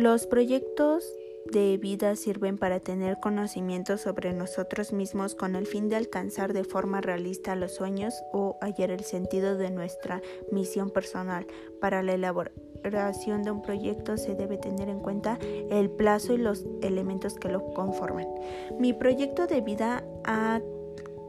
Los proyectos de vida sirven para tener conocimiento sobre nosotros mismos con el fin de alcanzar de forma realista los sueños o hallar el sentido de nuestra misión personal. Para la elaboración de un proyecto se debe tener en cuenta el plazo y los elementos que lo conforman. Mi proyecto de vida ha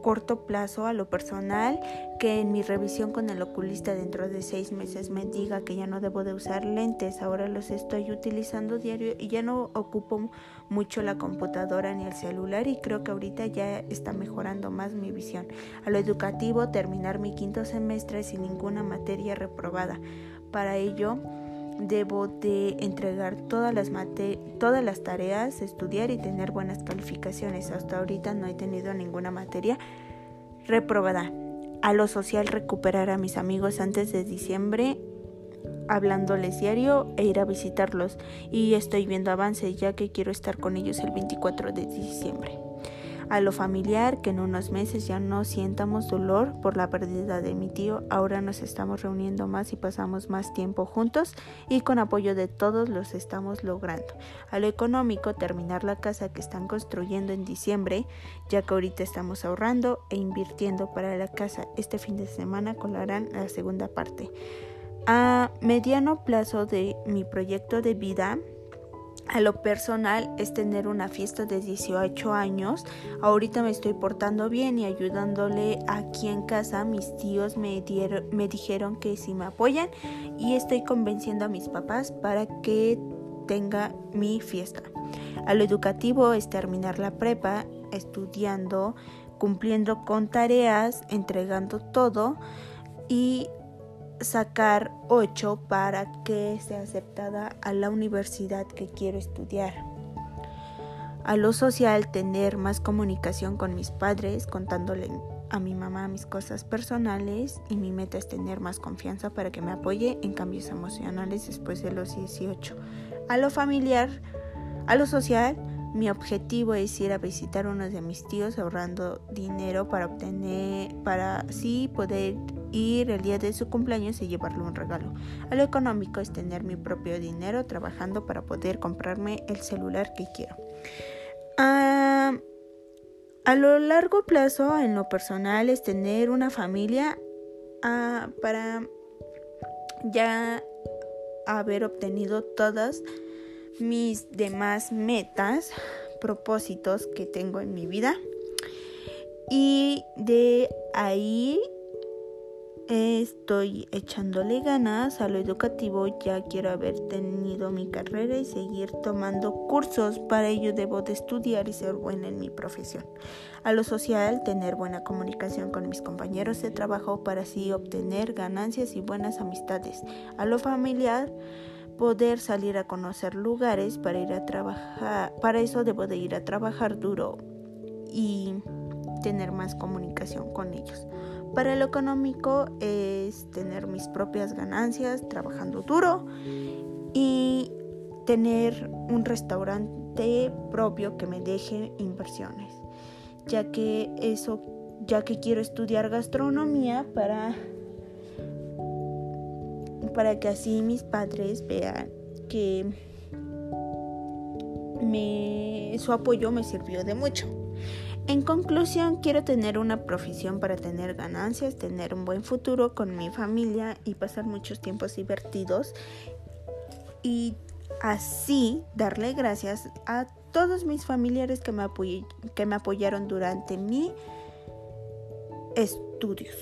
corto plazo a lo personal, que en mi revisión con el oculista dentro de seis meses me diga que ya no debo de usar lentes, ahora los estoy utilizando diario y ya no ocupo mucho la computadora ni el celular y creo que ahorita ya está mejorando más mi visión. A lo educativo, terminar mi quinto semestre sin ninguna materia reprobada. Para ello, debo de entregar todas las, todas las tareas, estudiar y tener buenas calificaciones. Hasta ahorita no he tenido ninguna materia reprobada. A lo social recuperar a mis amigos antes de diciembre hablándoles diario e ir a visitarlos y estoy viendo avances ya que quiero estar con ellos el 24 de diciembre a lo familiar, que en unos meses ya no sientamos dolor por la pérdida de mi tío, ahora nos estamos reuniendo más y pasamos más tiempo juntos y con apoyo de todos los estamos logrando. A lo económico, terminar la casa que están construyendo en diciembre, ya que ahorita estamos ahorrando e invirtiendo para la casa. Este fin de semana colarán la segunda parte. A mediano plazo de mi proyecto de vida, a lo personal es tener una fiesta de 18 años. Ahorita me estoy portando bien y ayudándole aquí en casa. Mis tíos me, me dijeron que si me apoyan y estoy convenciendo a mis papás para que tenga mi fiesta. A lo educativo es terminar la prepa, estudiando, cumpliendo con tareas, entregando todo y sacar 8 para que sea aceptada a la universidad que quiero estudiar. A lo social, tener más comunicación con mis padres, contándole a mi mamá mis cosas personales y mi meta es tener más confianza para que me apoye en cambios emocionales después de los 18. A lo familiar, a lo social, mi objetivo es ir a visitar a uno de mis tíos ahorrando dinero para obtener, para así poder ir el día de su cumpleaños y llevarle un regalo. A lo económico es tener mi propio dinero trabajando para poder comprarme el celular que quiero. Ah, a lo largo plazo, en lo personal, es tener una familia ah, para ya haber obtenido todas mis demás metas, propósitos que tengo en mi vida. Y de ahí estoy echándole ganas a lo educativo. Ya quiero haber tenido mi carrera y seguir tomando cursos. Para ello debo de estudiar y ser buena en mi profesión. A lo social, tener buena comunicación con mis compañeros de trabajo para así obtener ganancias y buenas amistades. A lo familiar, poder salir a conocer lugares para ir a trabajar. Para eso debo de ir a trabajar duro y tener más comunicación con ellos. Para lo económico es tener mis propias ganancias trabajando duro y tener un restaurante propio que me deje inversiones, ya que eso ya que quiero estudiar gastronomía para para que así mis padres vean que su apoyo me sirvió de mucho. En conclusión, quiero tener una profesión para tener ganancias, tener un buen futuro con mi familia y pasar muchos tiempos divertidos y así darle gracias a todos mis familiares que me, que me apoyaron durante mis estudios.